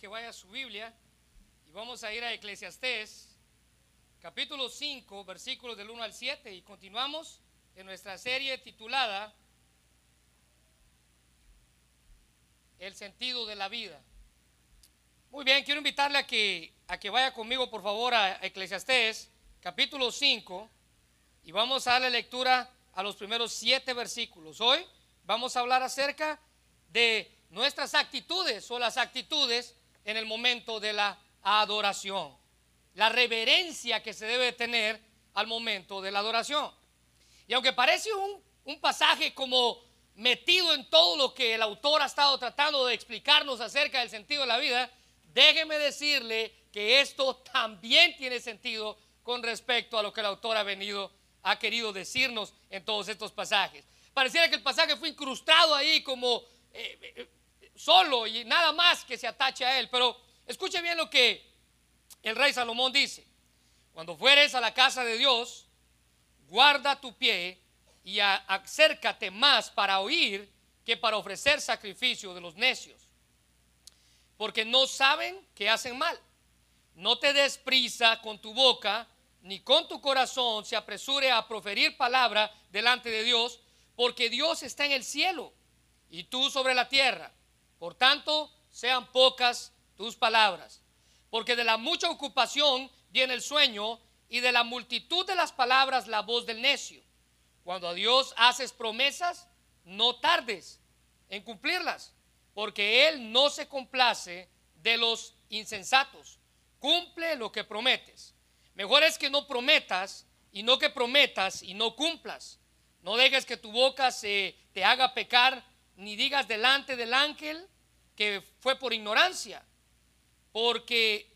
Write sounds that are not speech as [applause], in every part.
que vaya a su Biblia y vamos a ir a Eclesiastés, capítulo 5, versículos del 1 al 7 y continuamos en nuestra serie titulada El sentido de la vida. Muy bien, quiero invitarle a que, a que vaya conmigo por favor a Eclesiastés, capítulo 5 y vamos a darle lectura a los primeros siete versículos. Hoy vamos a hablar acerca de nuestras actitudes o las actitudes en el momento de la adoración. La reverencia que se debe tener al momento de la adoración. Y aunque parece un, pasaje como metido en todo lo que el autor ha estado tratando de explicarnos acerca del sentido de la vida, déjeme decirle que esto también tiene sentido con respecto a lo que el autor ha venido, ha querido decirnos en todos estos pasajes. Pareciera que el pasaje fue incrustado ahí como eh, eh, solo y nada más que se atache a él. Pero escuche bien lo que el rey Salomón dice. Cuando fueres a la casa de Dios, guarda tu pie y acércate más para oír que para ofrecer sacrificio de los necios. Porque no saben que hacen mal. No te des prisa con tu boca, ni con tu corazón se apresure a proferir palabra delante de Dios, porque Dios está en el cielo y tú sobre la tierra. Por tanto, sean pocas tus palabras, porque de la mucha ocupación viene el sueño y de la multitud de las palabras la voz del necio. Cuando a Dios haces promesas, no tardes en cumplirlas, porque Él no se complace de los insensatos. Cumple lo que prometes. Mejor es que no prometas y no que prometas y no cumplas. No dejes que tu boca se te haga pecar ni digas delante del ángel que fue por ignorancia, porque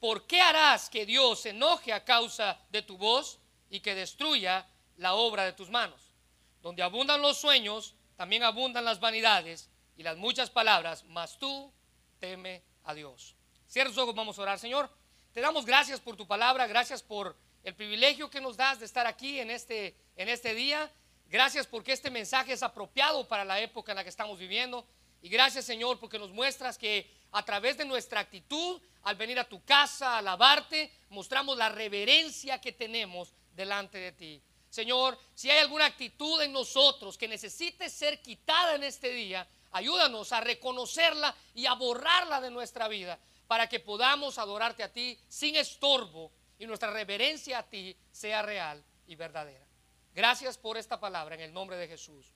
¿por qué harás que Dios se enoje a causa de tu voz y que destruya la obra de tus manos? Donde abundan los sueños, también abundan las vanidades y las muchas palabras, mas tú teme a Dios. Cierra tus ojos, vamos a orar, Señor. Te damos gracias por tu palabra, gracias por el privilegio que nos das de estar aquí en este, en este día. Gracias porque este mensaje es apropiado para la época en la que estamos viviendo. Y gracias Señor porque nos muestras que a través de nuestra actitud, al venir a tu casa, a alabarte, mostramos la reverencia que tenemos delante de ti. Señor, si hay alguna actitud en nosotros que necesite ser quitada en este día, ayúdanos a reconocerla y a borrarla de nuestra vida para que podamos adorarte a ti sin estorbo y nuestra reverencia a ti sea real y verdadera. Gracias por esta palabra en el nombre de Jesús.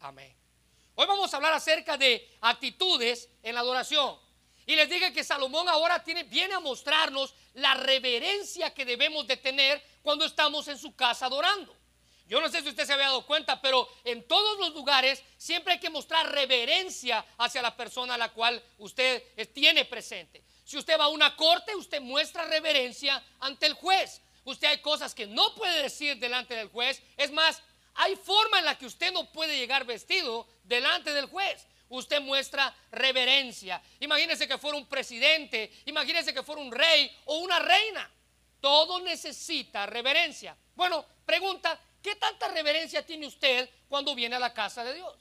Amén. Hoy vamos a hablar acerca de actitudes en la adoración. Y les dije que Salomón ahora tiene, viene a mostrarnos la reverencia que debemos de tener cuando estamos en su casa adorando. Yo no sé si usted se había dado cuenta, pero en todos los lugares siempre hay que mostrar reverencia hacia la persona a la cual usted tiene presente. Si usted va a una corte, usted muestra reverencia ante el juez usted hay cosas que no puede decir delante del juez. Es más, hay forma en la que usted no puede llegar vestido delante del juez. Usted muestra reverencia. Imagínese que fuera un presidente, imagínese que fuera un rey o una reina. Todo necesita reverencia. Bueno, pregunta, ¿qué tanta reverencia tiene usted cuando viene a la casa de Dios?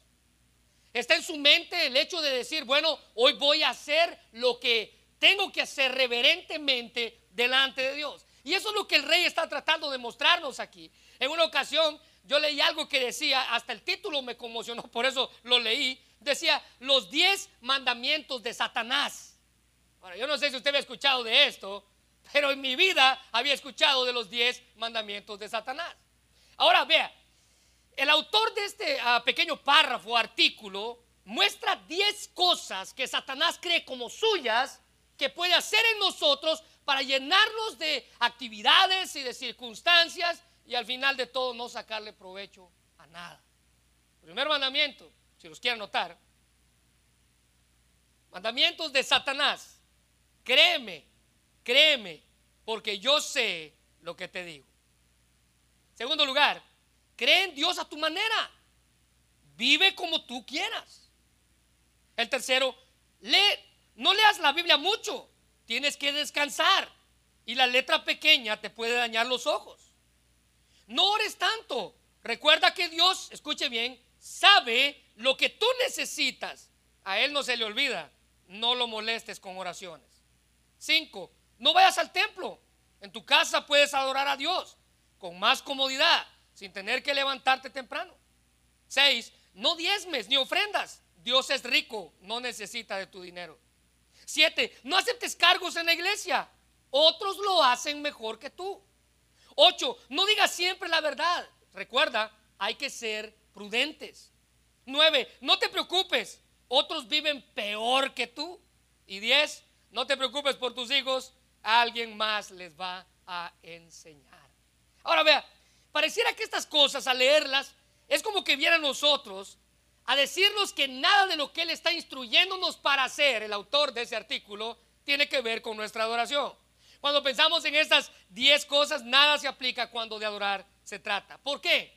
¿Está en su mente el hecho de decir, bueno, hoy voy a hacer lo que tengo que hacer reverentemente delante de Dios? Y eso es lo que el rey está tratando de mostrarnos aquí. En una ocasión yo leí algo que decía, hasta el título me conmocionó, [laughs] por eso lo leí, decía los diez mandamientos de Satanás. Ahora, yo no sé si usted había escuchado de esto, pero en mi vida había escuchado de los diez mandamientos de Satanás. Ahora vea, el autor de este ah, pequeño párrafo, artículo, muestra diez cosas que Satanás cree como suyas que puede hacer en nosotros para llenarnos de actividades y de circunstancias y al final de todo no sacarle provecho a nada. Primer mandamiento, si los quieren notar, mandamientos de Satanás. Créeme, créeme, porque yo sé lo que te digo. Segundo lugar, cree en Dios a tu manera. Vive como tú quieras. El tercero, lee, no leas la Biblia mucho tienes que descansar. Y la letra pequeña te puede dañar los ojos. No ores tanto. Recuerda que Dios, escuche bien, sabe lo que tú necesitas. A Él no se le olvida no lo molestes con oraciones. Cinco, no vayas al templo. En tu casa puedes adorar a Dios con más comodidad, sin tener que levantarte temprano. Seis, no diezmes ni ofrendas. Dios es rico, no necesita de tu dinero. Siete, no aceptes cargos en la iglesia. Otros lo hacen mejor que tú. Ocho, no digas siempre la verdad. Recuerda, hay que ser prudentes. Nueve, no te preocupes. Otros viven peor que tú. Y diez, no te preocupes por tus hijos. Alguien más les va a enseñar. Ahora vea, pareciera que estas cosas al leerlas es como que viera nosotros a decirnos que nada de lo que Él está instruyéndonos para hacer, el autor de ese artículo, tiene que ver con nuestra adoración. Cuando pensamos en estas 10 cosas, nada se aplica cuando de adorar se trata. ¿Por qué?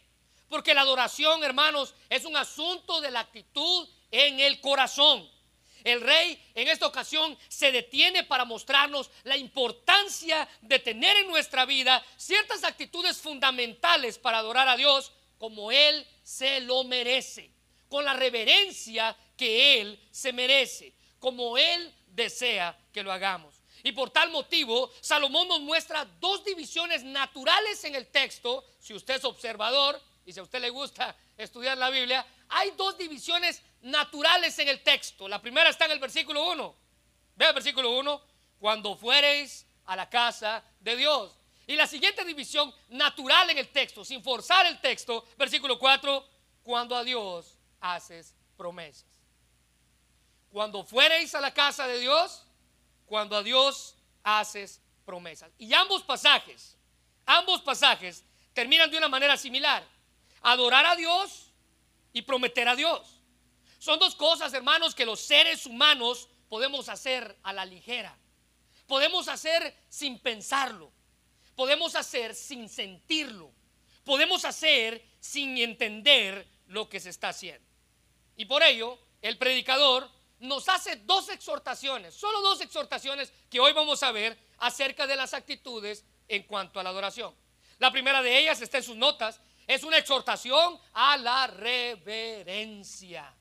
Porque la adoración, hermanos, es un asunto de la actitud en el corazón. El rey en esta ocasión se detiene para mostrarnos la importancia de tener en nuestra vida ciertas actitudes fundamentales para adorar a Dios como Él se lo merece con la reverencia que Él se merece, como Él desea que lo hagamos. Y por tal motivo, Salomón nos muestra dos divisiones naturales en el texto. Si usted es observador y si a usted le gusta estudiar la Biblia, hay dos divisiones naturales en el texto. La primera está en el versículo 1. Vea el versículo 1, cuando fuereis a la casa de Dios. Y la siguiente división natural en el texto, sin forzar el texto, versículo 4, cuando a Dios haces promesas. Cuando fuereis a la casa de Dios, cuando a Dios haces promesas. Y ambos pasajes, ambos pasajes terminan de una manera similar. Adorar a Dios y prometer a Dios. Son dos cosas, hermanos, que los seres humanos podemos hacer a la ligera. Podemos hacer sin pensarlo. Podemos hacer sin sentirlo. Podemos hacer sin entender lo que se está haciendo. Y por ello, el predicador nos hace dos exhortaciones, solo dos exhortaciones que hoy vamos a ver acerca de las actitudes en cuanto a la adoración. La primera de ellas está en sus notas, es una exhortación a la reverencia.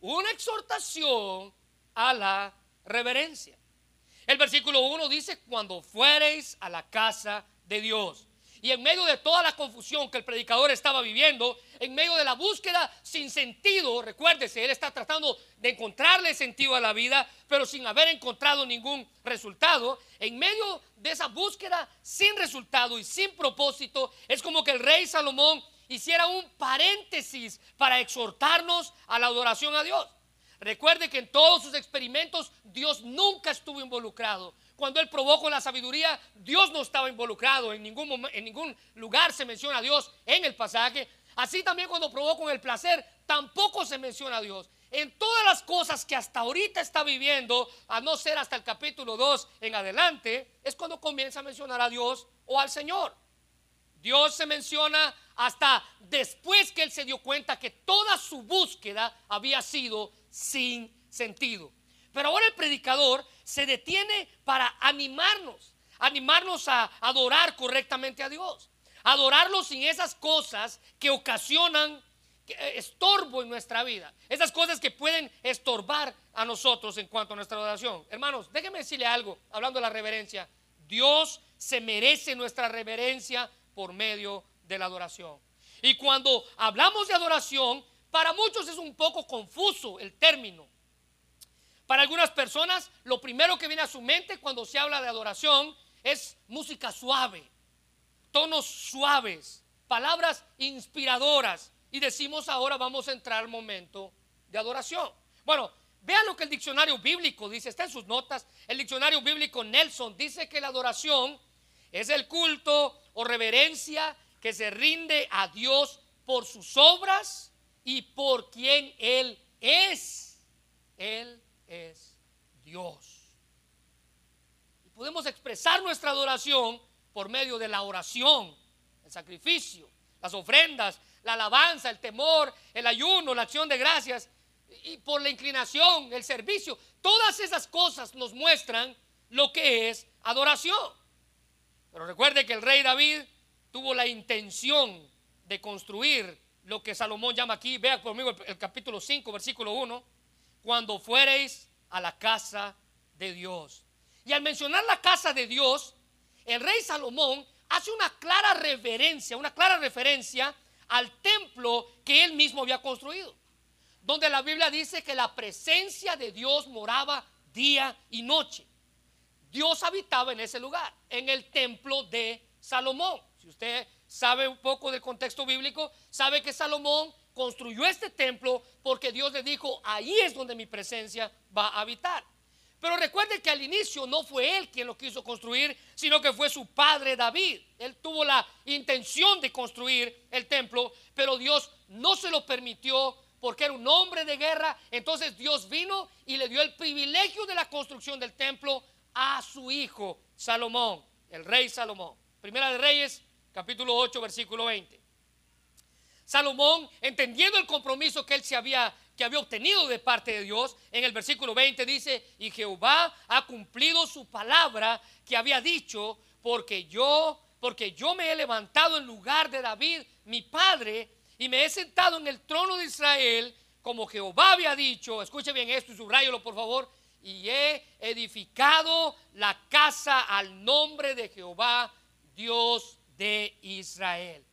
Una exhortación a la reverencia. El versículo 1 dice, cuando fuereis a la casa de Dios. Y en medio de toda la confusión que el predicador estaba viviendo, en medio de la búsqueda sin sentido, recuérdese, él está tratando de encontrarle sentido a la vida, pero sin haber encontrado ningún resultado. En medio de esa búsqueda sin resultado y sin propósito, es como que el rey Salomón hiciera un paréntesis para exhortarnos a la adoración a Dios. Recuerde que en todos sus experimentos Dios nunca estuvo involucrado. Cuando él probó con la sabiduría, Dios no estaba involucrado. En ningún, en ningún lugar se menciona a Dios en el pasaje. Así también cuando probó con el placer, tampoco se menciona a Dios. En todas las cosas que hasta ahorita está viviendo, a no ser hasta el capítulo 2 en adelante, es cuando comienza a mencionar a Dios o al Señor. Dios se menciona hasta después que él se dio cuenta que toda su búsqueda había sido sin sentido. Pero ahora el predicador se detiene para animarnos, animarnos a adorar correctamente a Dios, adorarlo sin esas cosas que ocasionan eh, estorbo en nuestra vida, esas cosas que pueden estorbar a nosotros en cuanto a nuestra adoración. Hermanos, déjenme decirle algo, hablando de la reverencia, Dios se merece nuestra reverencia por medio de la adoración. Y cuando hablamos de adoración, para muchos es un poco confuso el término. Para algunas personas, lo primero que viene a su mente cuando se habla de adoración es música suave, tonos suaves, palabras inspiradoras. Y decimos ahora vamos a entrar al momento de adoración. Bueno, vean lo que el diccionario bíblico dice, está en sus notas. El diccionario bíblico Nelson dice que la adoración es el culto o reverencia que se rinde a Dios por sus obras y por quien Él es. Él es Dios. Y podemos expresar nuestra adoración por medio de la oración, el sacrificio, las ofrendas, la alabanza, el temor, el ayuno, la acción de gracias y por la inclinación, el servicio. Todas esas cosas nos muestran lo que es adoración. Pero recuerde que el rey David tuvo la intención de construir lo que Salomón llama aquí, vea conmigo el, capítulo 5, versículo 1, cuando fuereis a la casa de Dios. Y al mencionar la casa de Dios, el rey Salomón hace una clara reverencia, una clara referencia al templo que él mismo había construido, donde la Biblia dice que la presencia de Dios moraba día y noche. Dios habitaba en ese lugar, en el templo de Salomón. Si usted sabe un poco del contexto bíblico, sabe que Salomón construyó este templo porque Dios le dijo, ahí es donde mi presencia va a habitar. Pero recuerde que al inicio no fue él quien lo quiso construir, sino que fue su padre David. Él tuvo la intención de construir el templo, pero Dios no se lo permitió porque era un hombre de guerra. Entonces Dios vino y le dio el privilegio de la construcción del templo a su hijo Salomón, el rey Salomón. Primera de Reyes, capítulo 8, versículo 20. Salomón, entendiendo el compromiso que él se había que había obtenido de parte de Dios, en el versículo 20 dice, "Y Jehová ha cumplido su palabra que había dicho, porque yo, porque yo me he levantado en lugar de David, mi padre, y me he sentado en el trono de Israel, como Jehová había dicho." Escuche bien esto y subrayelo por favor. Y he edificado la casa al nombre de Jehová, Dios de Israel.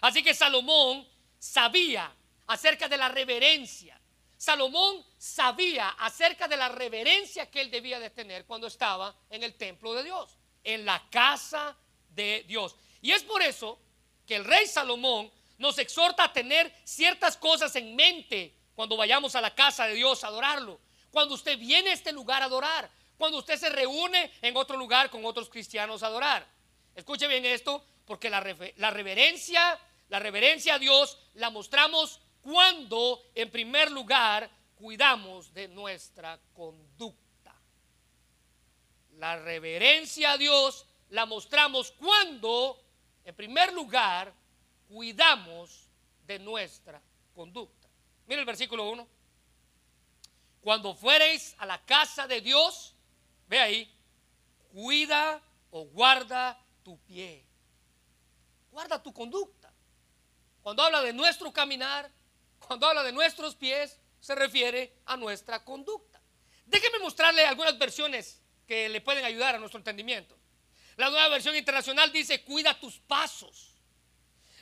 Así que Salomón sabía acerca de la reverencia. Salomón sabía acerca de la reverencia que él debía de tener cuando estaba en el templo de Dios, en la casa de Dios. Y es por eso que el rey Salomón nos exhorta a tener ciertas cosas en mente cuando vayamos a la casa de Dios a adorarlo, cuando usted viene a este lugar a adorar, cuando usted se reúne en otro lugar con otros cristianos a adorar. Escuche bien esto, porque la, reverencia la reverencia a Dios la mostramos cuando, en primer lugar, cuidamos de nuestra conducta. La reverencia a Dios la mostramos cuando, en primer lugar, cuidamos de nuestra conducta. Mira el versículo 1. Cuando fuereis a la casa de Dios, ve ahí, cuida o guarda tu pie. Guarda tu conducta. Cuando habla de nuestro caminar, cuando habla de nuestros pies, se refiere a nuestra conducta. Déjeme mostrarle algunas versiones que le pueden ayudar a nuestro entendimiento. La nueva versión internacional dice, cuida tus pasos.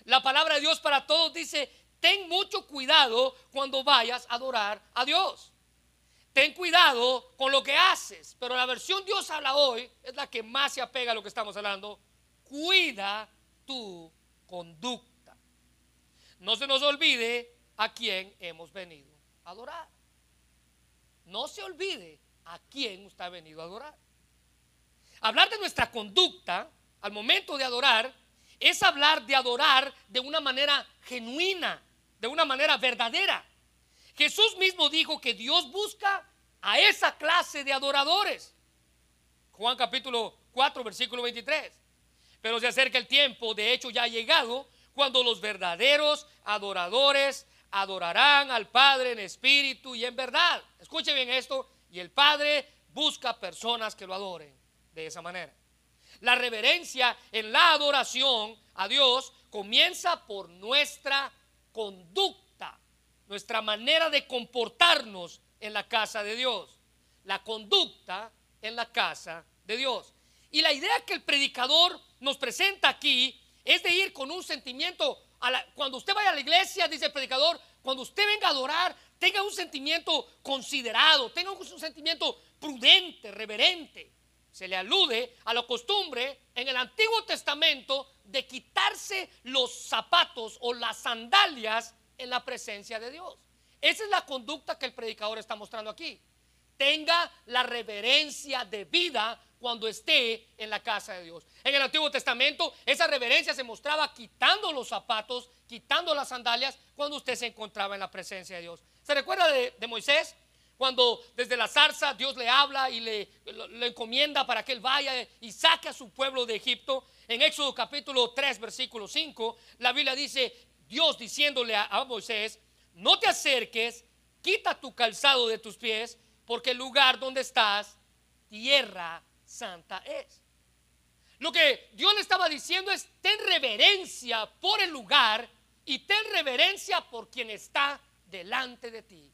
La palabra de Dios para todos dice, ten mucho cuidado cuando vayas a adorar a Dios. Ten cuidado con lo que haces. Pero la versión Dios habla hoy es la que más se apega a lo que estamos hablando. Cuida tu conducta no se nos olvide a quién hemos venido a adorar. No se olvide a quién usted ha venido a adorar. Hablar de nuestra conducta al momento de adorar es hablar de adorar de una manera genuina, de una manera verdadera. Jesús mismo dijo que Dios busca a esa clase de adoradores. Juan capítulo 4, versículo 23. Pero se acerca el tiempo, de hecho ya ha llegado, cuando los verdaderos adoradores adorarán al Padre en espíritu y en verdad. Escuche bien esto, y el Padre busca personas que lo adoren de esa manera. La reverencia en la adoración a Dios comienza por nuestra conducta, nuestra manera de comportarnos en la casa de Dios. La conducta en la casa de Dios. Y la idea que el predicador nos presenta aquí es de ir con un sentimiento. cuando usted vaya a la iglesia, dice el predicador, cuando usted venga a adorar, tenga un sentimiento considerado, tenga un, sentimiento prudente, reverente. Se le alude a la costumbre en el Antiguo Testamento de quitarse los zapatos o las sandalias en la presencia de Dios. Esa es la conducta que el predicador está mostrando aquí. Tenga la reverencia de vida cuando esté en la casa de Dios. En el Antiguo Testamento esa reverencia se mostraba quitando los zapatos, quitando las sandalias cuando usted se encontraba en la presencia de Dios. ¿Se recuerda de, Moisés? Cuando desde la zarza Dios le habla y le, encomienda para que él vaya y saque a su pueblo de Egipto. En Éxodo capítulo 3, versículo 5, la Biblia dice, Dios diciéndole a Moisés, no te acerques, quita tu calzado de tus pies, porque el lugar donde estás, tierra santa es. Lo que Dios le estaba diciendo es, ten reverencia por el lugar y ten reverencia por quien está delante de ti,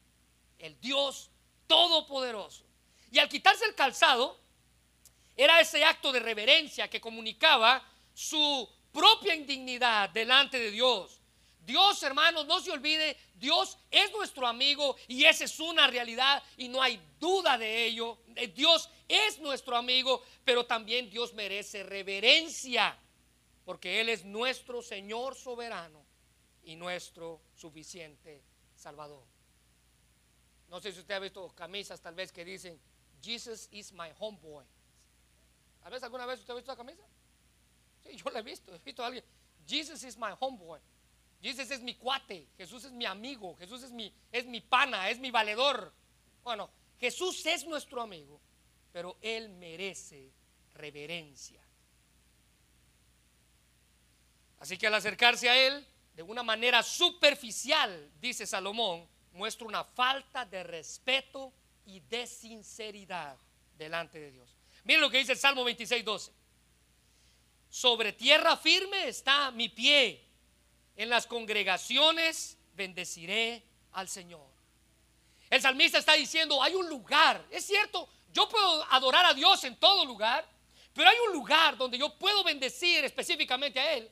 el Dios Todopoderoso. Y al quitarse el calzado, era ese acto de reverencia que comunicaba su propia indignidad delante de Dios. Dios, hermanos, no se olvide, Dios es nuestro amigo y esa es una realidad y no hay duda de ello. Eh, Dios es nuestro amigo, pero también Dios merece reverencia, porque Él es nuestro Señor soberano y nuestro suficiente Salvador. No sé si usted ha visto camisas tal vez que dicen, Jesus is my homeboy. ¿A veces alguna vez usted ha visto esa camisa? Sí, yo la he visto, he visto a alguien, Jesus is my homeboy. Jesús es mi cuate, Jesús es mi amigo, Jesús es mi, es mi pana, es mi valedor. Bueno, Jesús es nuestro amigo, pero Él merece reverencia. Así que al acercarse a Él, de una manera superficial, dice Salomón, muestra una falta de respeto y de sinceridad delante de Dios. Miren lo que dice el Salmo 26, 12. Sobre tierra firme está mi pie en las congregaciones bendeciré al Señor. El salmista está diciendo, hay un lugar, es cierto, yo puedo adorar a Dios en todo lugar, pero hay un lugar donde yo puedo bendecir específicamente a Él,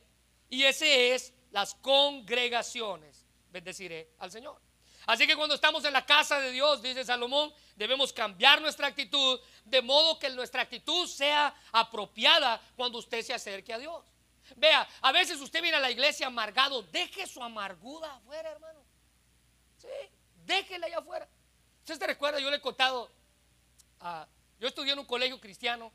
y ese es las congregaciones. Bendeciré al Señor. Así que cuando estamos en la casa de Dios, dice Salomón, debemos cambiar nuestra actitud de modo que nuestra actitud sea apropiada cuando usted se acerque a Dios. Vea, a veces usted viene a la iglesia amargado, deje su amargura afuera, hermano. Sí, déjela allá afuera. Usted recuerda, yo le he contado, ah, yo estudié en un colegio cristiano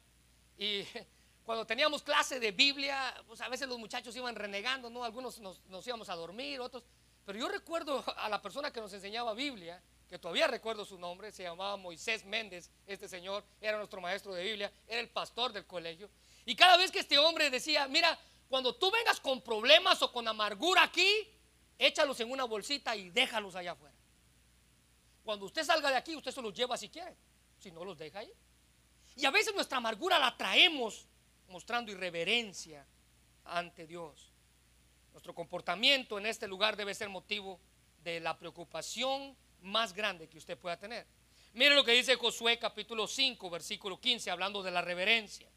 y [laughs] cuando teníamos clase de Biblia, pues a veces los muchachos iban renegando, ¿no? Algunos nos, nos íbamos a dormir, otros. Pero yo recuerdo [laughs] a la persona que nos enseñaba Biblia, que todavía recuerdo su nombre, se llamaba Moisés Méndez, este señor, era nuestro maestro de Biblia, era el pastor del colegio. Y cada vez que este hombre decía, mira, cuando tú vengas con problemas o con amargura aquí, échalos en una bolsita y déjalos allá afuera. Cuando usted salga de aquí, usted se los lleva si quiere. Si no, los deja ahí. Y a veces nuestra amargura la traemos mostrando irreverencia ante Dios. Nuestro comportamiento en este lugar debe ser motivo de la preocupación más grande que usted pueda tener. Mire lo que dice Josué capítulo 5, versículo 15, hablando de la reverencia.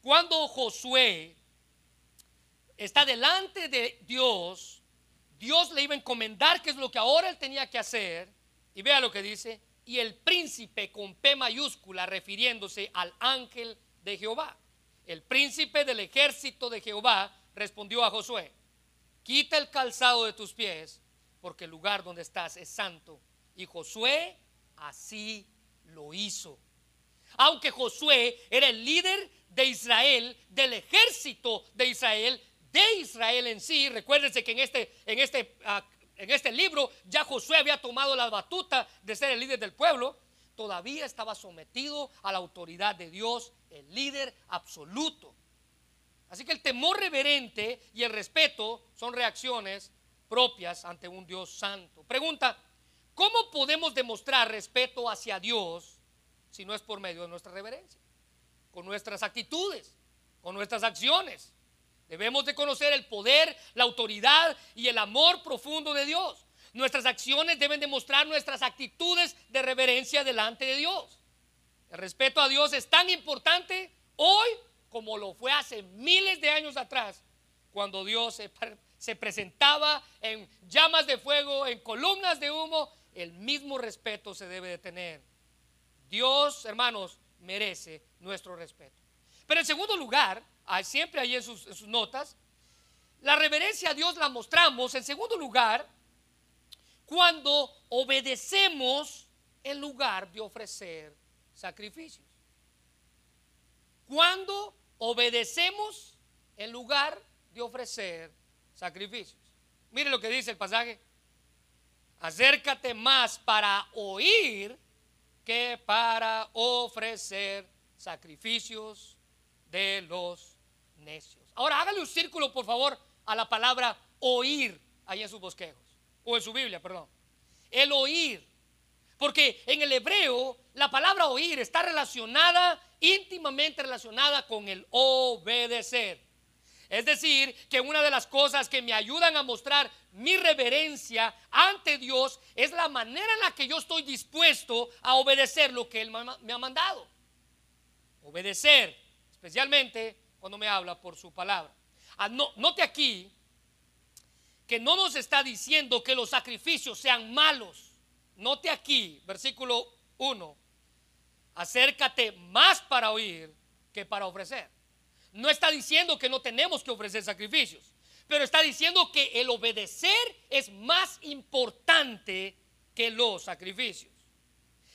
Cuando Josué está delante de Dios, Dios le iba a encomendar qué es lo que ahora él tenía que hacer. Y vea lo que dice, y el príncipe con P mayúscula refiriéndose al ángel de Jehová. El príncipe del ejército de Jehová respondió a Josué, quita el calzado de tus pies, porque el lugar donde estás es santo. Y Josué así lo hizo. Aunque Josué era el líder de Israel, del ejército de Israel, de Israel en sí. Recuérdense que en este, en este, ah, en este libro ya Josué había tomado la batuta de ser el líder del pueblo. Todavía estaba sometido a la autoridad de Dios, el líder absoluto. Así que el temor reverente y el respeto son reacciones propias ante un Dios santo. Pregunta, ¿cómo podemos demostrar respeto hacia Dios si no es por medio de nuestra reverencia? Con nuestras actitudes, con nuestras acciones. Debemos de conocer el poder, la autoridad y el amor profundo de Dios. Nuestras acciones deben demostrar nuestras actitudes de reverencia delante de Dios. El respeto a Dios es tan importante hoy como lo fue hace miles de años atrás, cuando Dios se, presentaba en llamas de fuego, en columnas de humo. El mismo respeto se debe de tener. Dios, hermanos, merece nuestro respeto. Pero en segundo lugar, siempre ahí en sus, notas, la reverencia a Dios la mostramos en segundo lugar cuando obedecemos en lugar de ofrecer sacrificios. Cuando obedecemos en lugar de ofrecer sacrificios. Mire lo que dice el pasaje. Acércate más para oír que para ofrecer sacrificios de los Ahora hágale un círculo, por favor, a la palabra oír ahí en sus bosquejos, o en su Biblia, perdón. El oír. Porque en el hebreo la palabra oír está relacionada, íntimamente relacionada con el obedecer. Es decir, que una de las cosas que me ayudan a mostrar mi reverencia ante Dios es la manera en la que yo estoy dispuesto a obedecer lo que Él me ha mandado. Obedecer, especialmente cuando me habla por su palabra. Ah, note aquí que no nos está diciendo que los sacrificios sean malos. Note aquí, versículo 1, acércate más para oír que para ofrecer. No está diciendo que no tenemos que ofrecer sacrificios, pero está diciendo que el obedecer es más importante que los sacrificios.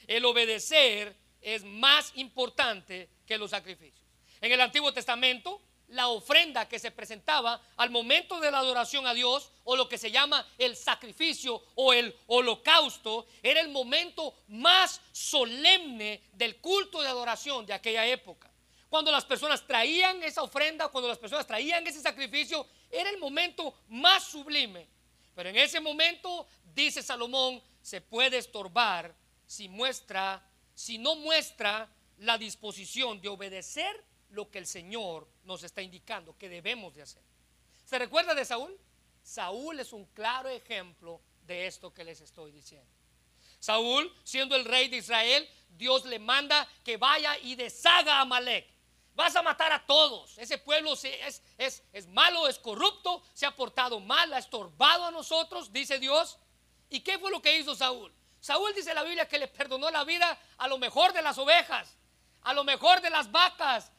El obedecer es más importante que los sacrificios. En el Antiguo Testamento, la ofrenda que se presentaba al momento de la adoración a Dios o lo que se llama el sacrificio o el holocausto era el momento más solemne del culto de adoración de aquella época. Cuando las personas traían esa ofrenda, cuando las personas traían ese sacrificio, era el momento más sublime. Pero en ese momento, dice Salomón, se puede estorbar si muestra, si no muestra la disposición de obedecer lo que el Señor nos está indicando que debemos de hacer. ¿Se recuerda de Saúl? Saúl es un claro ejemplo de esto que les estoy diciendo. Saúl, siendo el rey de Israel, Dios le manda que vaya y deshaga a Amalek. Vas a matar a todos. Ese pueblo es, es, es malo, es corrupto, se ha portado mal, ha estorbado a nosotros, dice Dios. ¿Y qué fue lo que hizo Saúl? Saúl dice la Biblia que le perdonó la vida a lo mejor de las ovejas, a lo mejor de las vacas,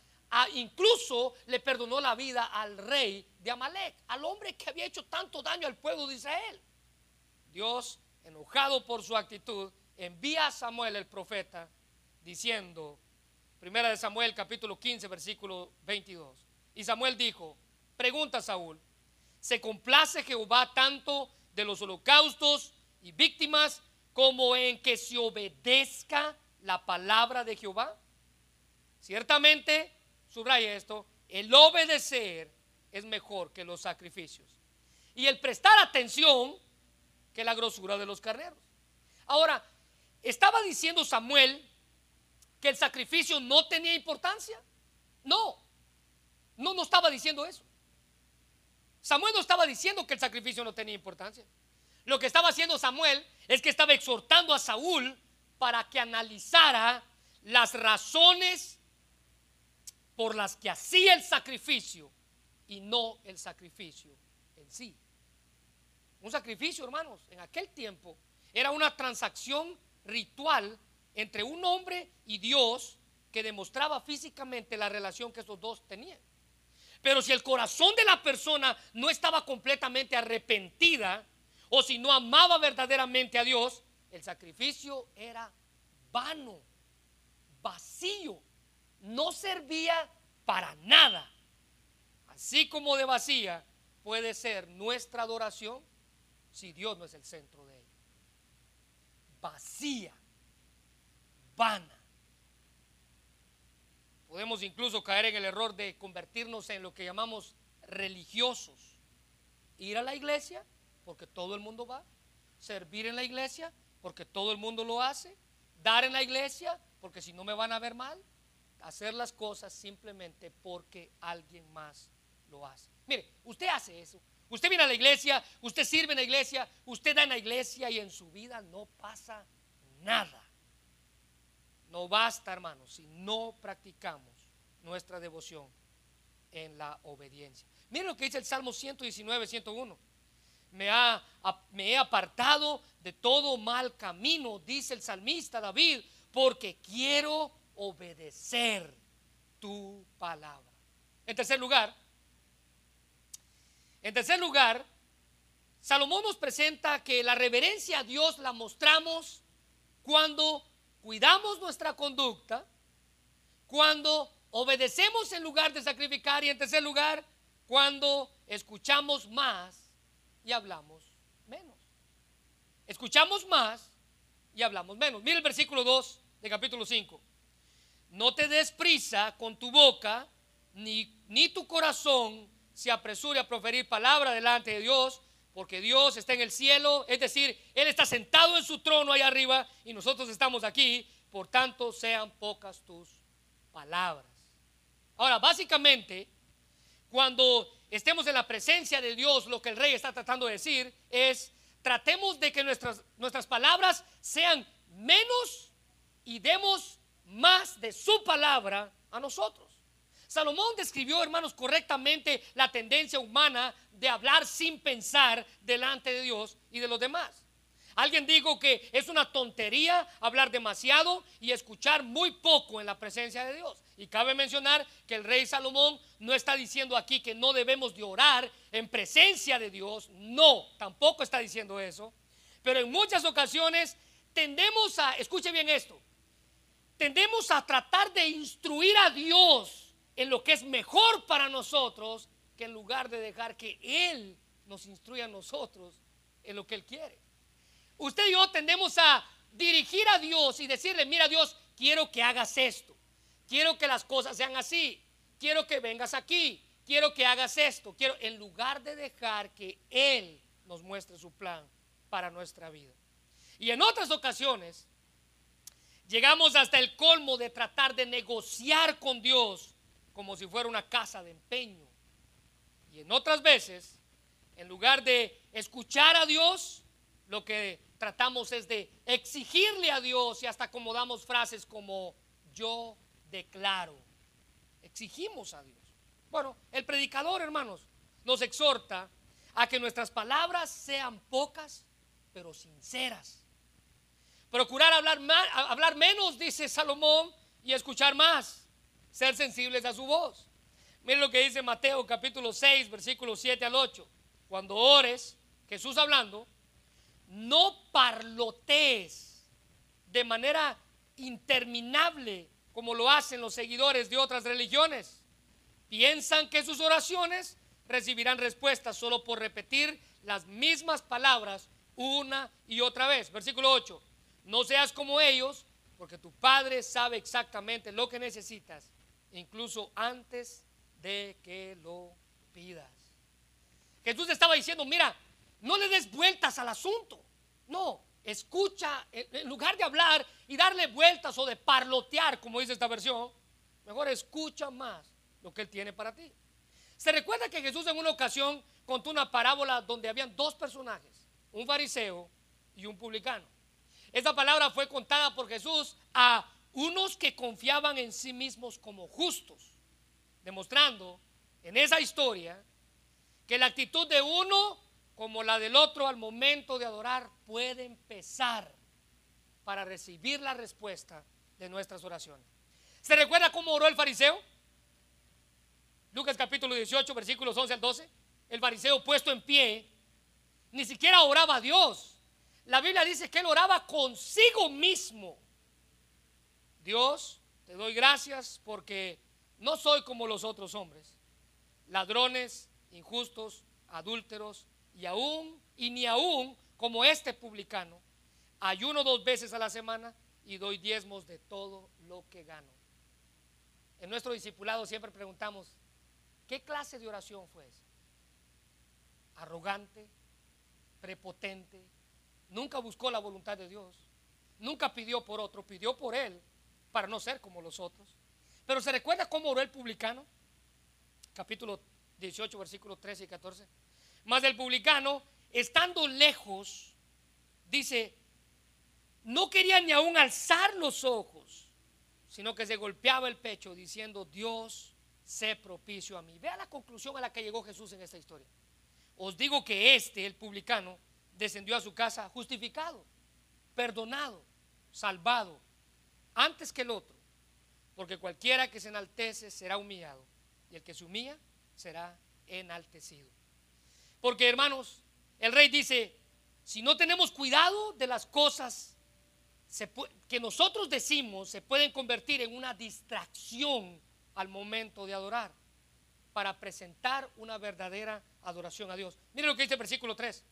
incluso le perdonó la vida al rey de Amalek, al hombre que había hecho tanto daño al pueblo de Israel. Dios, enojado por su actitud, envía a Samuel el profeta diciendo, primera de Samuel capítulo 15 versículo 22, y Samuel dijo, pregunta a Saúl, ¿se complace Jehová tanto de los holocaustos y víctimas como en que se obedezca la palabra de Jehová? Ciertamente subraya esto, el obedecer es mejor que los sacrificios. Y el prestar atención que la grosura de los carneros. Ahora, ¿estaba diciendo Samuel que el sacrificio no tenía importancia? No, no, no estaba diciendo eso. Samuel no estaba diciendo que el sacrificio no tenía importancia. Lo que estaba haciendo Samuel es que estaba exhortando a Saúl para que analizara las razones por las que hacía el sacrificio y no el sacrificio en sí. Un sacrificio, hermanos, en aquel tiempo era una transacción ritual entre un hombre y Dios que demostraba físicamente la relación que esos dos tenían. Pero si el corazón de la persona no estaba completamente arrepentida o si no amaba verdaderamente a Dios, el sacrificio era vano, vacío no servía para nada. Así como de vacía puede ser nuestra adoración si Dios no es el centro de ella. Vacía, vana. Podemos incluso caer en el error de convertirnos en lo que llamamos religiosos. Ir a la iglesia porque todo el mundo va. Servir en la iglesia porque todo el mundo lo hace. Dar en la iglesia porque si no me van a ver mal hacer las cosas simplemente porque alguien más lo hace. Mire, usted hace eso. Usted viene a la iglesia, usted sirve en la iglesia, usted da en la iglesia y en su vida no pasa nada. No basta, hermanos, si no practicamos nuestra devoción en la obediencia. Mire lo que dice el Salmo 119, 101. Me, ha, me he apartado de todo mal camino, dice el salmista David, porque quiero obedecer tu palabra. En tercer lugar, en tercer lugar, Salomón nos presenta que la reverencia a Dios la mostramos cuando cuidamos nuestra conducta, cuando obedecemos en lugar de sacrificar y en tercer lugar, cuando escuchamos más y hablamos menos. Escuchamos más y hablamos menos. Mira el versículo 2 de capítulo 5 no te des prisa con tu boca, ni, ni tu corazón se apresure a proferir palabra delante de Dios, porque Dios está en el cielo, es decir, Él está sentado en su trono ahí arriba y nosotros estamos aquí, por tanto sean pocas tus palabras. Ahora, básicamente, cuando estemos en la presencia de Dios, lo que el rey está tratando de decir es, tratemos de que nuestras, nuestras palabras sean menos y demos más de su palabra a nosotros. Salomón describió, hermanos, correctamente la tendencia humana de hablar sin pensar delante de Dios y de los demás. Alguien dijo que es una tontería hablar demasiado y escuchar muy poco en la presencia de Dios. Y cabe mencionar que el rey Salomón no está diciendo aquí que no debemos de orar en presencia de Dios. No, tampoco está diciendo eso. Pero en muchas ocasiones tendemos a, escuche bien esto, tendemos a tratar de instruir a Dios en lo que es mejor para nosotros que en lugar de dejar que Él nos instruya a nosotros en lo que Él quiere. Usted y yo tendemos a dirigir a Dios y decirle, mira Dios, quiero que hagas esto, quiero que las cosas sean así, quiero que vengas aquí, quiero que hagas esto, quiero, en lugar de dejar que Él nos muestre su plan para nuestra vida. Y en otras ocasiones, llegamos hasta el colmo de tratar de negociar con Dios como si fuera una casa de empeño. Y en otras veces, en lugar de escuchar a Dios, lo que tratamos es de exigirle a Dios y hasta acomodamos frases como yo declaro. Exigimos a Dios. Bueno, el predicador, hermanos, nos exhorta a que nuestras palabras sean pocas, pero sinceras. Procurar hablar, más, hablar menos, dice Salomón, y escuchar más. Ser sensibles a su voz. Miren lo que dice Mateo capítulo 6, versículos 7 al 8. Cuando ores, Jesús hablando, no parlotees de manera interminable como lo hacen los seguidores de otras religiones. Piensan que sus oraciones recibirán respuesta solo por repetir las mismas palabras una y otra vez. Versículo 8. No seas como ellos, porque tu Padre sabe exactamente lo que necesitas, incluso antes de que lo pidas. Jesús estaba diciendo, mira, no le des vueltas al asunto. No, escucha, en lugar de hablar y darle vueltas o de parlotear, como dice esta versión, mejor escucha más lo que Él tiene para ti. Se recuerda que Jesús en una ocasión contó una parábola donde habían dos personajes, un fariseo y un publicano. Esta palabra fue contada por Jesús a unos que confiaban en sí mismos como justos demostrando en esa historia que la actitud de uno como la del otro al momento de adorar puede empezar para recibir la respuesta de nuestras oraciones. ¿Se recuerda cómo oró el fariseo? Lucas capítulo 18, versículos 11 al 12. El fariseo puesto en pie, ni siquiera oraba a Dios. La Biblia dice que él oraba consigo mismo. Dios, te doy gracias porque no soy como los otros hombres, ladrones, injustos, adúlteros y aún y ni aún como este publicano. Ayuno dos veces a la semana y doy diezmos de todo lo que gano. En nuestro discipulado siempre preguntamos, ¿qué clase de oración fue esa? Arrogante, prepotente, nunca buscó la voluntad de Dios, nunca pidió por otro, pidió por él para no ser como los otros. Pero ¿se recuerda cómo oró el publicano? Capítulo 18, versículos 13 y 14. Más el publicano, estando lejos, dice, no quería ni aún alzar los ojos, sino que se golpeaba el pecho diciendo, Dios, sé propicio a mí. Vea la conclusión a la que llegó Jesús en esta historia. Os digo que este, el publicano, descendió a su casa justificado, perdonado, salvado, antes que el otro. Porque cualquiera que se enaltece será humillado y el que se humilla será enaltecido. Porque hermanos, el rey dice, si no tenemos cuidado de las cosas que nosotros decimos, se pueden convertir en una distracción al momento de adorar, para presentar una verdadera adoración a Dios. Miren lo que dice el versículo 3.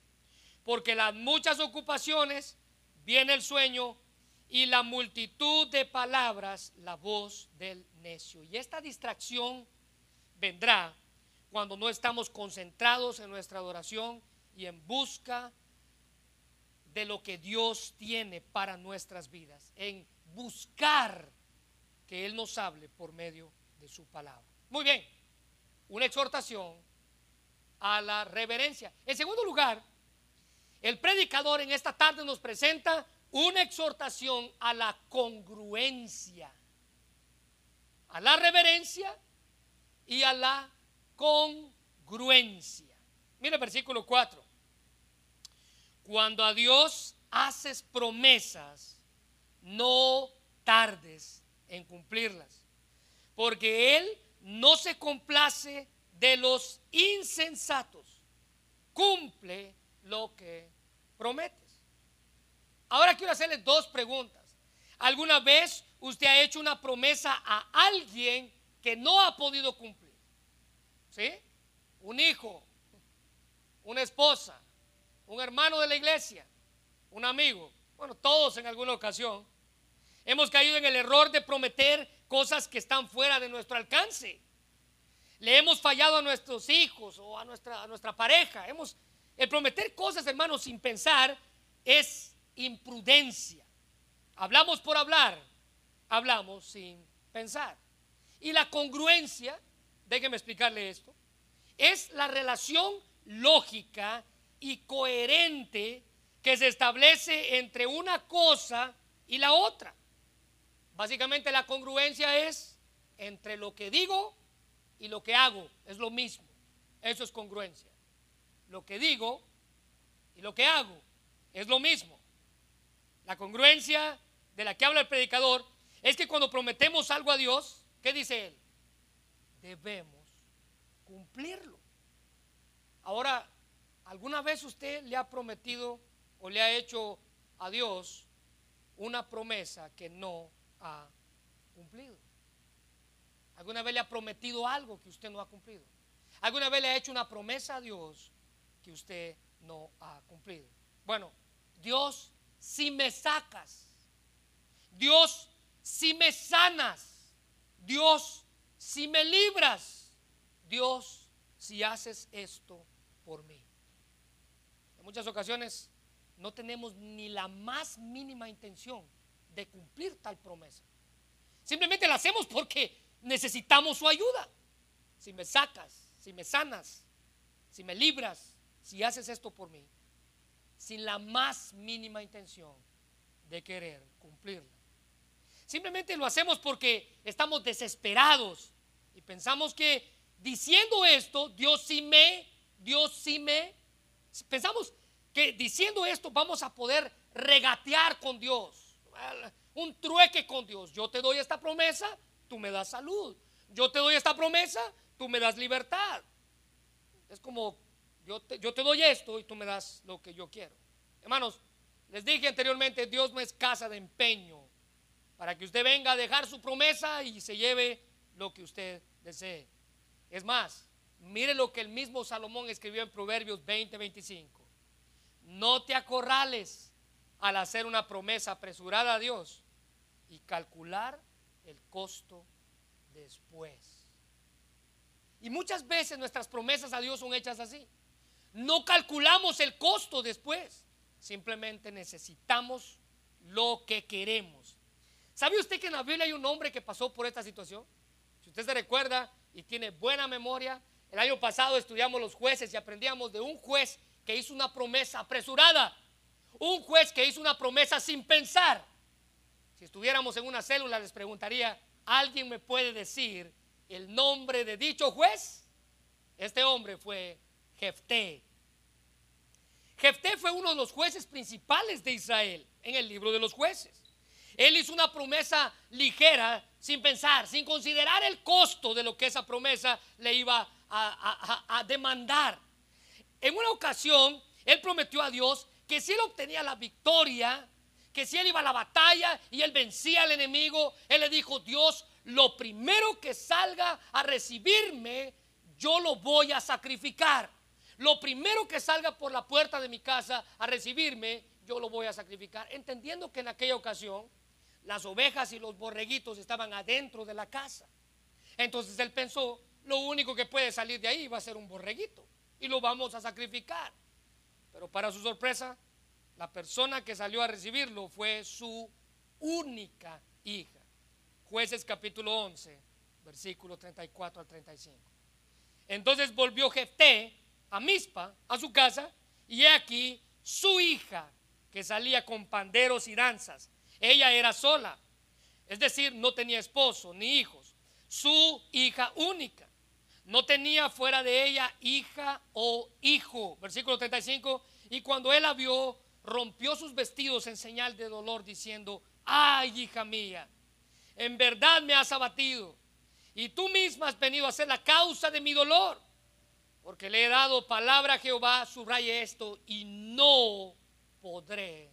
Porque las muchas ocupaciones, viene el sueño y la multitud de palabras la voz del necio. Y esta distracción vendrá cuando no estamos concentrados en nuestra adoración y en busca de lo que Dios tiene para nuestras vidas, en buscar que Él nos hable por medio de su palabra. Muy bien, una exhortación a la reverencia. En segundo lugar, el predicador en esta tarde nos presenta una exhortación a la congruencia, a la reverencia y a la congruencia. Mira el versículo 4. Cuando a Dios haces promesas, no tardes en cumplirlas, porque Él no se complace de los insensatos, cumple lo que prometes. Ahora quiero hacerle dos preguntas. ¿Alguna vez usted ha hecho una promesa a alguien que no ha podido cumplir? ¿Sí? Un hijo, una esposa, un hermano de la iglesia, un amigo. Bueno, todos en alguna ocasión hemos caído en el error de prometer cosas que están fuera de nuestro alcance. Le hemos fallado a nuestros hijos o a nuestra, a nuestra pareja. Hemos, el prometer cosas, hermanos, sin pensar es imprudencia. Hablamos por hablar, hablamos sin pensar. Y la congruencia, déjeme explicarle esto, es la relación lógica y coherente que se establece entre una cosa y la otra. Básicamente la congruencia es entre lo que digo y lo que hago, es lo mismo. Eso es congruencia. Lo que digo y lo que hago es lo mismo. La congruencia de la que habla el predicador es que cuando prometemos algo a Dios, ¿qué dice él? Debemos cumplirlo. Ahora, ¿alguna vez usted le ha prometido o le ha hecho a Dios una promesa que no ha cumplido? ¿Alguna vez le ha prometido algo que usted no ha cumplido? ¿Alguna vez le ha hecho una promesa a Dios que usted no ha cumplido? Bueno, Dios, si me sacas, Dios, si me sanas, Dios, si me libras, Dios, si haces esto por mí. En muchas ocasiones no tenemos ni la más mínima intención de cumplir tal promesa. Simplemente la hacemos porque necesitamos su ayuda. Si me sacas, si me sanas, si me libras, si haces esto por mí, sin la más mínima intención de querer cumplirla. Simplemente lo hacemos porque estamos desesperados y pensamos que diciendo esto, Dios sí me, Dios sí me, pensamos que diciendo esto vamos a poder regatear con Dios, un trueque con Dios. Yo te doy esta promesa, tú me das salud. Yo te doy esta promesa, tú me das libertad. Es como yo te, doy esto y tú me das lo que yo quiero. Hermanos, les dije anteriormente, Dios no es casa de empeño para que usted venga a dejar su promesa y se lleve lo que usted desee. Es más, mire lo que el mismo Salomón escribió en Proverbios 20, 25. No te acorrales al hacer una promesa apresurada a Dios y calcular el costo después. Y muchas veces nuestras promesas a Dios son hechas así. No calculamos el costo después. Simplemente necesitamos lo que queremos. ¿Sabe usted que en la Biblia hay un hombre que pasó por esta situación? Si usted se recuerda y tiene buena memoria, el año pasado estudiamos los jueces y aprendíamos de un juez que hizo una promesa apresurada. Un juez que hizo una promesa sin pensar. Si estuviéramos en una célula les preguntaría, ¿alguien me puede decir el nombre de dicho juez? Este hombre fue Jefté. Jefté fue uno de los jueces principales de Israel en el libro de los jueces. Él hizo una promesa ligera, sin pensar, sin considerar el costo de lo que esa promesa le iba a, a demandar. En una ocasión, él prometió a Dios que si él obtenía la victoria, que si él iba a la batalla y él vencía al enemigo, él le dijo, Dios, lo primero que salga a recibirme, yo lo voy a sacrificar. Lo primero que salga por la puerta de mi casa a recibirme, yo lo voy a sacrificar. Entendiendo que en aquella ocasión las ovejas y los borreguitos estaban adentro de la casa. Entonces él pensó, lo único que puede salir de ahí va a ser un borreguito y lo vamos a sacrificar. Pero para su sorpresa, la persona que salió a recibirlo fue su única hija. Jueces capítulo 11, versículo 34 al 35. Entonces volvió Jefté a Mispa, a su casa, y he aquí su hija que salía con panderos y danzas. Ella era sola, es decir, no tenía esposo ni hijos. Su hija única. No tenía fuera de ella hija o hijo. Versículo 35. Y cuando él la vio, rompió sus vestidos en señal de dolor, diciendo, ay, hija mía, en verdad me has abatido. Y tú misma has venido a ser la causa de mi dolor. Porque le he dado palabra a Jehová, subraye esto, y no podré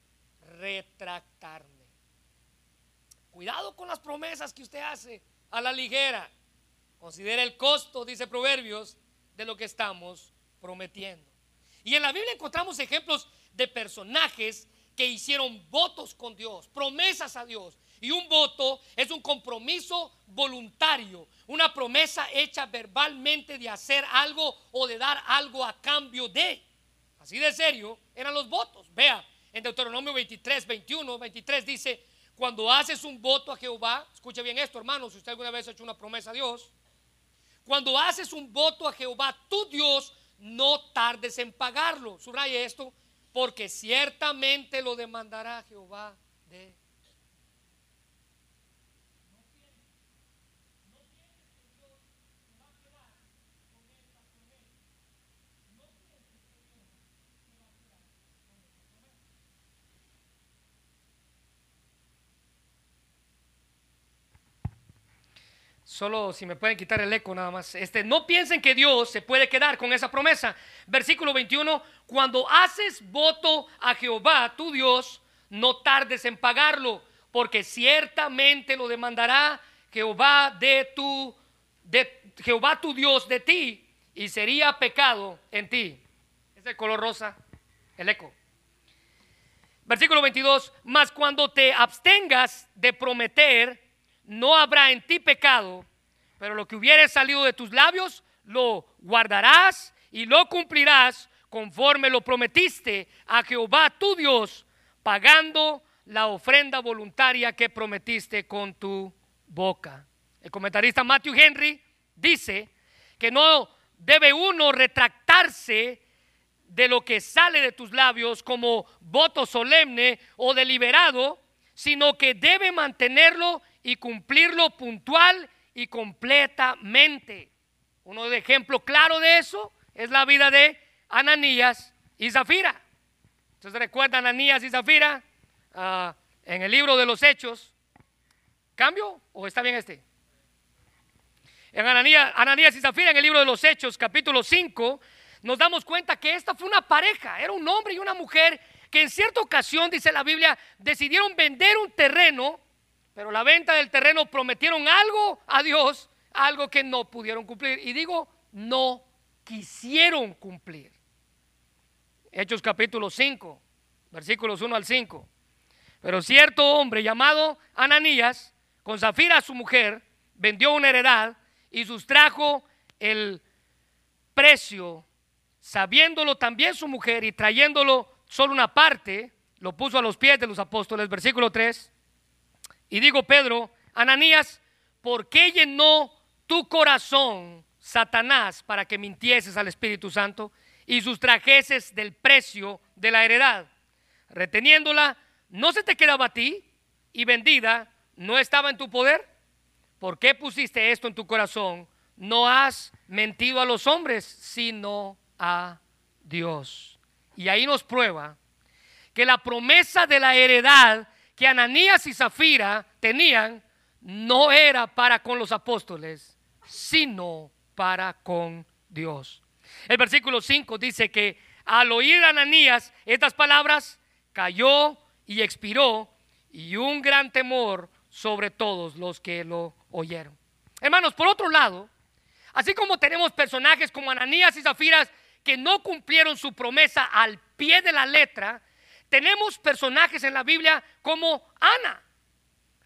retractarme. Cuidado con las promesas que usted hace a la ligera. Considera el costo, dice Proverbios, de lo que estamos prometiendo. Y en la Biblia encontramos ejemplos de personajes que hicieron votos con Dios, promesas a Dios. Y un voto es un compromiso voluntario, una promesa hecha verbalmente de hacer algo o de dar algo a cambio de. Así de serio eran los votos. Vea, en Deuteronomio 23, 21, 23 dice, cuando haces un voto a Jehová, escuche bien esto, hermano, si usted alguna vez ha hecho una promesa a Dios, cuando haces un voto a Jehová, tu Dios, no tardes en pagarlo. Subraya esto, porque ciertamente lo demandará Jehová de Solo si me pueden quitar el eco nada más. Este, no piensen que Dios se puede quedar con esa promesa. Versículo 21, cuando haces voto a Jehová, tu Dios, no tardes en pagarlo, porque ciertamente lo demandará Jehová de tu de Jehová tu Dios de ti y sería pecado en ti. Es el color rosa, el eco. Versículo 22, mas cuando te abstengas de prometer no habrá en ti pecado, pero lo que hubiere salido de tus labios, lo guardarás y lo cumplirás conforme lo prometiste a Jehová tu Dios, pagando la ofrenda voluntaria que prometiste con tu boca. El comentarista Matthew Henry dice que no debe uno retractarse de lo que sale de tus labios como voto solemne o deliberado, sino que debe mantenerlo y cumplirlo puntual y completamente. Uno de ejemplo claro de eso es la vida de Ananías y Zafira. Entonces recuerda Ananías y Zafira ah, en el libro de los Hechos. ¿Cambio o está bien este? En Ananías, Ananías y Zafira en el libro de los Hechos, capítulo 5, nos damos cuenta que esta fue una pareja, era un hombre y una mujer que en cierta ocasión, dice la Biblia, decidieron vender un terreno pero la venta del terreno prometieron algo a Dios, algo que no pudieron cumplir. Y digo, no quisieron cumplir. Hechos capítulo 5, versículos 1 al 5. Pero cierto hombre llamado Ananías, con Zafira su mujer, vendió una heredad y sustrajo el precio, sabiéndolo también su mujer y trayéndolo solo una parte, lo puso a los pies de los apóstoles, versículo 3. Y digo, Pedro, Ananías, ¿por qué llenó tu corazón Satanás para que mintieses al Espíritu Santo y sustrajeses del precio de la heredad? Reteniéndola, ¿no se te quedaba a ti? Y vendida, ¿no estaba en tu poder? ¿Por qué pusiste esto en tu corazón? No has mentido a los hombres, sino a Dios. Y ahí nos prueba que la promesa de la heredad que Ananías y Zafira tenían no era para con los apóstoles, sino para con Dios. El versículo 5 dice que al oír Ananías estas palabras, cayó y expiró y un gran temor sobre todos los que lo oyeron. Hermanos, por otro lado, así como tenemos personajes como Ananías y Zafiras que no cumplieron su promesa al pie de la letra, tenemos personajes en la Biblia como Ana.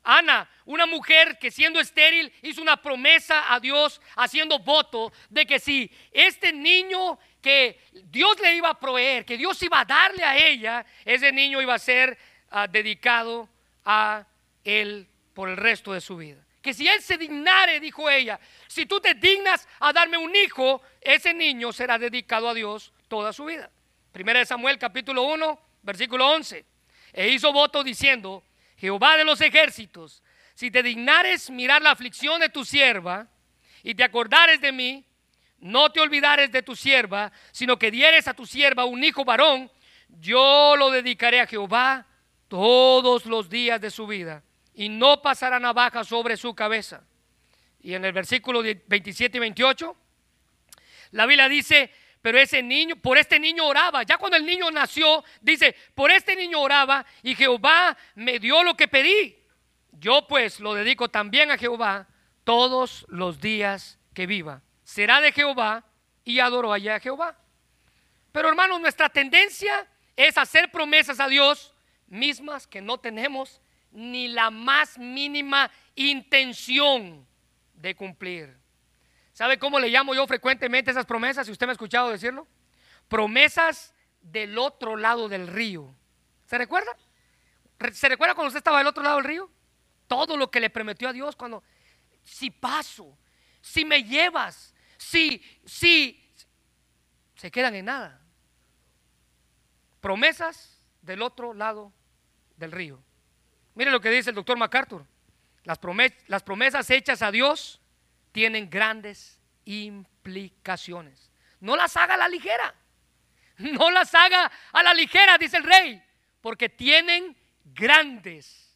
Ana, una mujer que siendo estéril hizo una promesa a Dios haciendo voto de que si este niño que Dios le iba a proveer, que Dios iba a darle a ella, ese niño iba a ser ah, dedicado a él por el resto de su vida. Que si él se dignare, dijo ella, si tú te dignas a darme un hijo, ese niño será dedicado a Dios toda su vida. Primera de Samuel capítulo 1, versículo 11. E hizo voto diciendo, Jehová de los ejércitos, si te dignares mirar la aflicción de tu sierva y te acordares de mí, no te olvidares de tu sierva, sino que dieres a tu sierva un hijo varón, yo lo dedicaré a Jehová todos los días de su vida y no pasará navaja sobre su cabeza. Y en el versículo 27 y 28, la Biblia dice, pero ese niño, por este niño oraba. Ya cuando el niño nació, dice, por este niño oraba y Jehová me dio lo que pedí. Yo pues lo dedico también a Jehová todos los días que viva. Será de Jehová y adoro allá a Jehová. Pero hermanos, nuestra tendencia es hacer promesas a Dios mismas que no tenemos ni la más mínima intención de cumplir. ¿Sabe cómo le llamo yo frecuentemente esas promesas? Si usted me ha escuchado decirlo. Promesas del otro lado del río. ¿Se recuerda? ¿Se recuerda cuando usted estaba del otro lado del río? Todo lo que le prometió a Dios cuando, si paso, si me llevas, si, si, se quedan en nada. Promesas del otro lado del río. Mire lo que dice el doctor MacArthur. Las, las promesas hechas a Dios tienen grandes implicaciones. No las haga a la ligera. [laughs] No las haga a la ligera, dice el rey, porque tienen grandes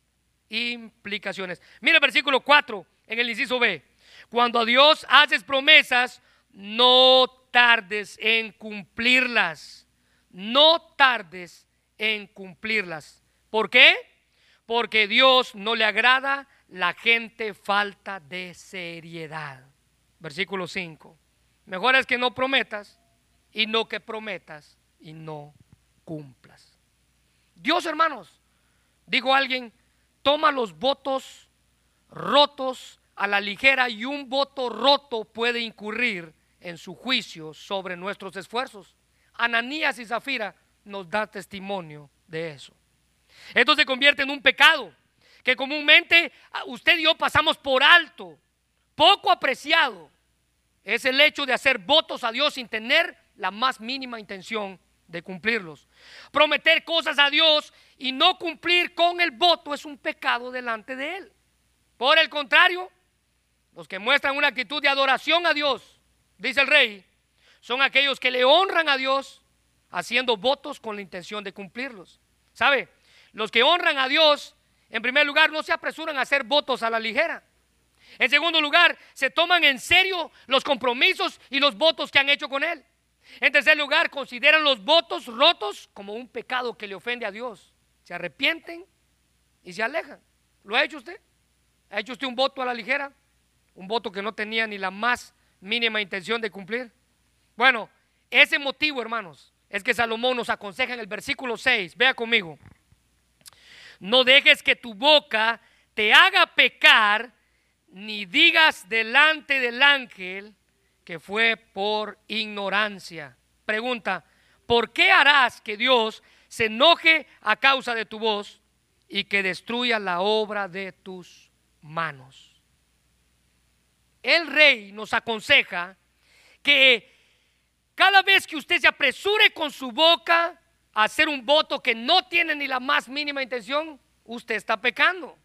implicaciones. Mire el versículo 4 en el inciso B. Cuando a Dios haces promesas, no tardes en cumplirlas. No tardes en cumplirlas. ¿Por qué? Porque Dios no le agrada la gente falta de seriedad. Versículo 5. Mejor es que no prometas y no que prometas y no cumplas. Dios, hermanos, dijo alguien, toma los votos rotos a la ligera y un voto roto puede incurrir en su juicio sobre nuestros esfuerzos. Ananías y Zafira nos da testimonio de eso. Esto se convierte en un pecado que comúnmente ah, usted y yo pasamos por alto, poco apreciado, es el hecho de hacer votos a Dios sin tener la más mínima intención de cumplirlos. Prometer cosas a Dios y no cumplir con el voto es un pecado delante de Él. Por el contrario, los que muestran una actitud de adoración a Dios, dice el rey, son aquellos que le honran a Dios haciendo votos con la intención de cumplirlos. ¿Sabe? Los que honran a Dios en primer lugar, no se apresuran a hacer votos a la ligera. En segundo lugar, se toman en serio los compromisos y los votos que han hecho con Él. En tercer lugar, consideran los votos rotos como un pecado que le ofende a Dios. Se arrepienten y se alejan. ¿Lo ha hecho usted? ¿Ha hecho usted un voto a la ligera? Un voto que no tenía ni la más mínima intención de cumplir. Bueno, ese motivo, hermanos, es que Salomón nos aconseja en el versículo 6. Vea conmigo. No dejes que tu boca te haga pecar, ni digas delante del ángel que fue por ignorancia. Pregunta, ¿por qué harás que Dios se enoje a causa de tu voz y que destruya la obra de tus manos? El rey nos aconseja que cada vez que usted se apresure con su boca hacer un voto que no tiene ni la más mínima intención, usted está pecando.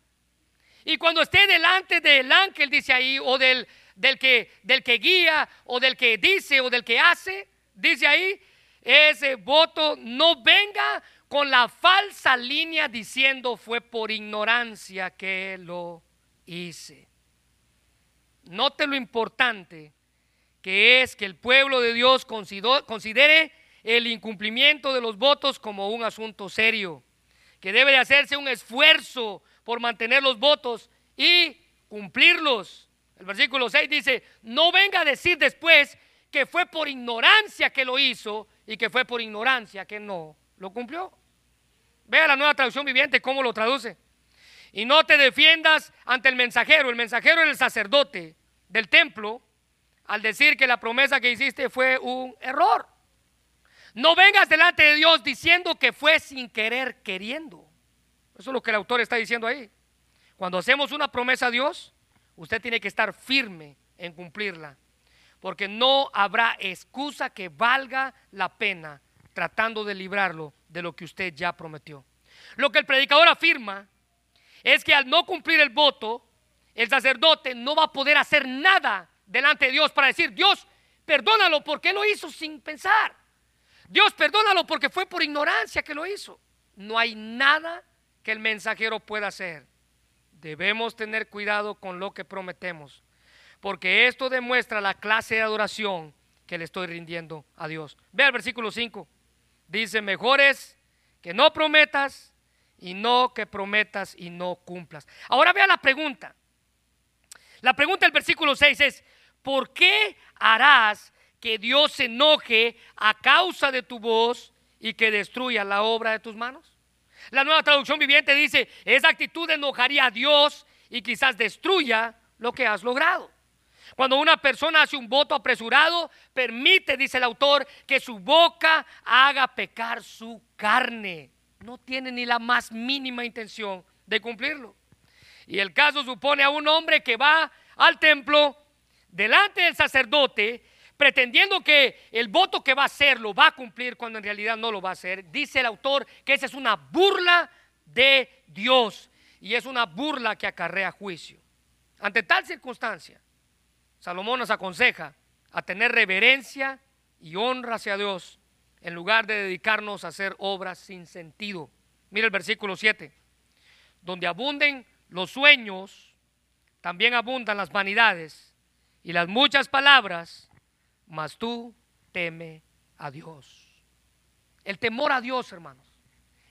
Y cuando esté delante del ángel, dice ahí, o del, del, que, del que guía, o del que dice, o del que hace, dice ahí, ese voto no venga con la falsa línea diciendo fue por ignorancia que lo hice. Note lo importante que es que el pueblo de Dios considere el incumplimiento de los votos como un asunto serio, que debe de hacerse un esfuerzo por mantener los votos y cumplirlos. El versículo 6 dice, no venga a decir después que fue por ignorancia que lo hizo y que fue por ignorancia que no lo cumplió. Vea la nueva traducción viviente cómo lo traduce. Y no te defiendas ante el mensajero. El mensajero era el sacerdote del templo al decir que la promesa que hiciste fue un error. No vengas delante de Dios diciendo que fue sin querer queriendo. Eso es lo que el autor está diciendo ahí. Cuando hacemos una promesa a Dios, usted tiene que estar firme en cumplirla. porque no habrá excusa que valga la pena tratando de librarlo de lo que usted ya prometió. Lo que el predicador afirma es que al no cumplir el voto, el sacerdote no va a poder hacer nada delante de Dios para decir, Dios, perdónalo porque lo hizo sin pensar. Dios, perdónalo porque fue por ignorancia que lo hizo. No hay nada que el mensajero pueda hacer. Debemos tener cuidado con lo que prometemos, porque esto demuestra la clase de adoración que le estoy rindiendo a Dios. Ve al versículo 5. Dice, mejor es que no prometas y no que prometas y no cumplas. Ahora vea la pregunta. La pregunta del versículo 6 es, ¿por qué harás que Dios se enoje a causa de tu voz y que destruya la obra de tus manos? La nueva traducción viviente dice, esa actitud enojaría a Dios y quizás destruya lo que has logrado. Cuando una persona hace un voto apresurado, permite, dice el autor, que su boca haga pecar su carne. No tiene ni la más mínima intención de cumplirlo. Y el caso supone a un hombre que va al templo delante del sacerdote pretendiendo que el voto que va a hacer lo va a cumplir cuando en realidad no lo va a hacer. Dice el autor que esa es una burla de Dios y es una burla que acarrea juicio. Ante tal circunstancia, Salomón nos aconseja a tener reverencia y honra hacia Dios en lugar de dedicarnos a hacer obras sin sentido. Mira el versículo 7. Donde abunden los sueños, también abundan las vanidades y las muchas palabras mas tú teme a Dios. El temor a Dios, hermanos,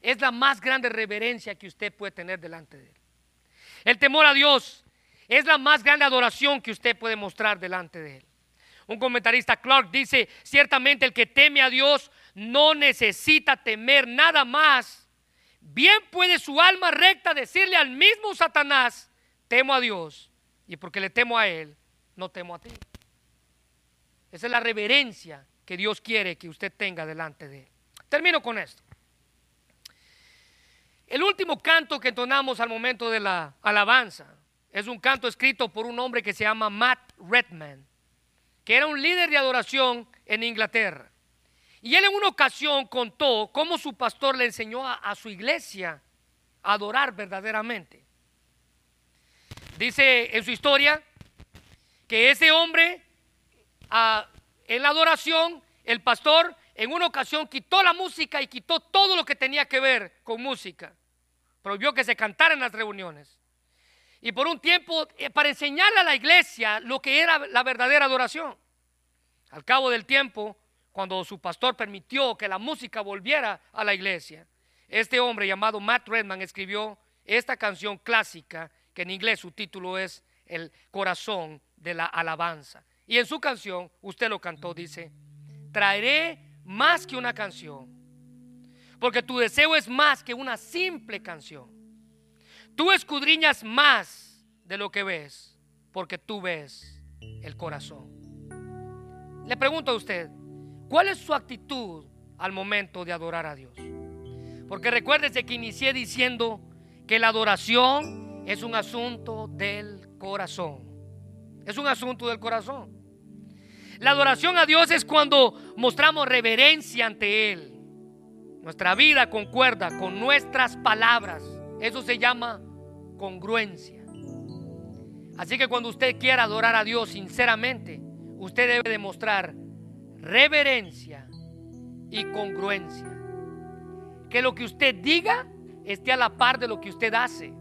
es la más grande reverencia que usted puede tener delante de Él. El temor a Dios es la más grande adoración que usted puede mostrar delante de Él. Un comentarista Clark dice, ciertamente el que teme a Dios no necesita temer nada más. Bien puede su alma recta decirle al mismo Satanás, temo a Dios, y porque le temo a Él, no temo a ti. Esa es la reverencia que Dios quiere que usted tenga delante de Él. Termino con esto. El último canto que entonamos al momento de la alabanza es un canto escrito por un hombre que se llama Matt Redman, que era un líder de adoración en Inglaterra. Y él en una ocasión contó cómo su pastor le enseñó a, su iglesia a adorar verdaderamente. Dice en su historia que ese hombre en la adoración, el pastor en una ocasión quitó la música y quitó todo lo que tenía que ver con música. Prohibió que se cantara en las reuniones. Y por un tiempo, eh, para enseñarle a la iglesia lo que era la verdadera adoración. Al cabo del tiempo, cuando su pastor permitió que la música volviera a la iglesia, este hombre llamado Matt Redman escribió esta canción clásica, que en inglés su título es El corazón de la alabanza. Y en su canción, usted lo cantó, dice, traeré más que una canción, porque tu deseo es más que una simple canción. Tú escudriñas más de lo que ves, porque tú ves el corazón. Le pregunto a usted, ¿cuál es su actitud al momento de adorar a Dios? Porque recuérdese que inicié diciendo que la adoración es un asunto del corazón. Es un asunto del corazón. La adoración a Dios es cuando mostramos reverencia ante Él. Nuestra vida concuerda con nuestras palabras. Eso se llama congruencia. Así que cuando usted quiera adorar a Dios sinceramente, usted debe demostrar reverencia y congruencia. Que lo que usted diga esté a la par de lo que usted hace.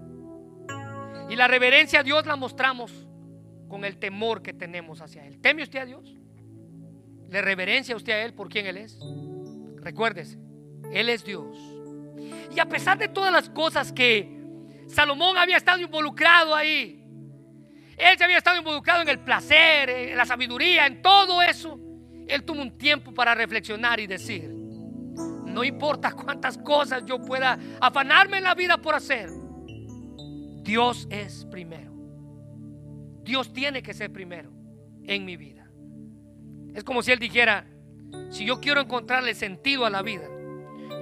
Y la reverencia a Dios la mostramos con el temor que tenemos hacia Él. ¿Teme usted a Dios? ¿Le reverencia usted a Él por quien Él es? Recuérdese, Él es Dios. Y a pesar de todas las cosas que Salomón había estado involucrado ahí, él se había estado involucrado en el placer, en la sabiduría, en todo eso. Él tuvo un tiempo para reflexionar y decir, no importa cuántas cosas yo pueda afanarme en la vida por hacer, Dios es primero. Dios tiene que ser primero en mi vida. Es como si él dijera, si yo quiero encontrarle sentido a la vida,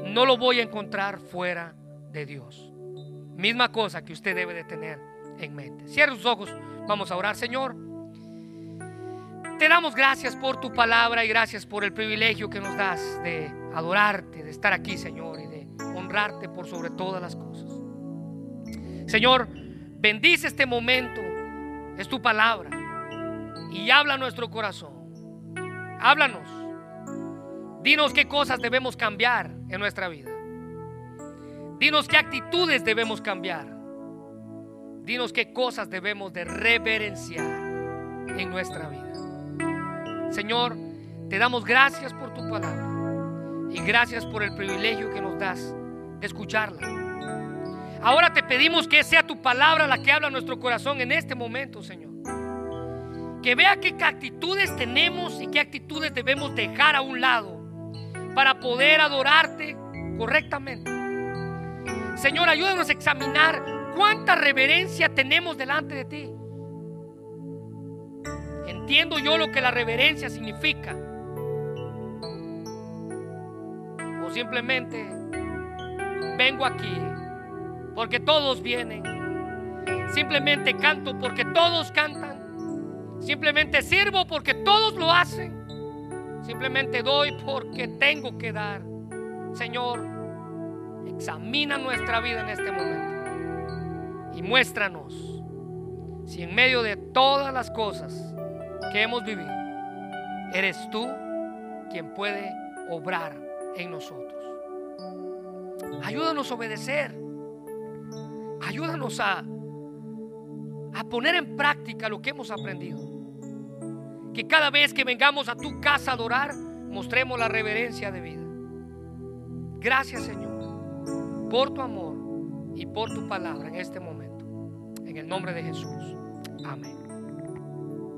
no lo voy a encontrar fuera de Dios. Misma cosa que usted debe de tener en mente. Cierre sus ojos, vamos a orar, Señor. Te damos gracias por tu palabra y gracias por el privilegio que nos das de adorarte, de estar aquí, Señor, y de honrarte por sobre todas las cosas. Señor, bendice este momento, es tu palabra, y habla nuestro corazón. Háblanos. Dinos qué cosas debemos cambiar en nuestra vida. Dinos qué actitudes debemos cambiar. Dinos qué cosas debemos de reverenciar en nuestra vida. Señor, te damos gracias por tu palabra y gracias por el privilegio que nos das de escucharla. Ahora te pedimos que sea tu palabra la que habla nuestro corazón en este momento, Señor. Que vea qué actitudes tenemos y qué actitudes debemos dejar a un lado para poder adorarte correctamente. Señor, ayúdanos a examinar cuánta reverencia tenemos delante de ti. Entiendo yo lo que la reverencia significa. O simplemente vengo aquí porque todos vienen. Simplemente canto porque todos cantan. Simplemente sirvo porque todos lo hacen. Simplemente doy porque tengo que dar. Señor, examina nuestra vida en este momento y muéstranos si en medio de todas las cosas que hemos vivido, eres tú quien puede obrar en nosotros. Ayúdanos a obedecer. Ayúdanos a, a poner en práctica lo que hemos aprendido. Que cada vez que vengamos a tu casa a adorar, mostremos la reverencia de vida. Gracias Señor por tu amor y por tu palabra en este momento. En el nombre de Jesús.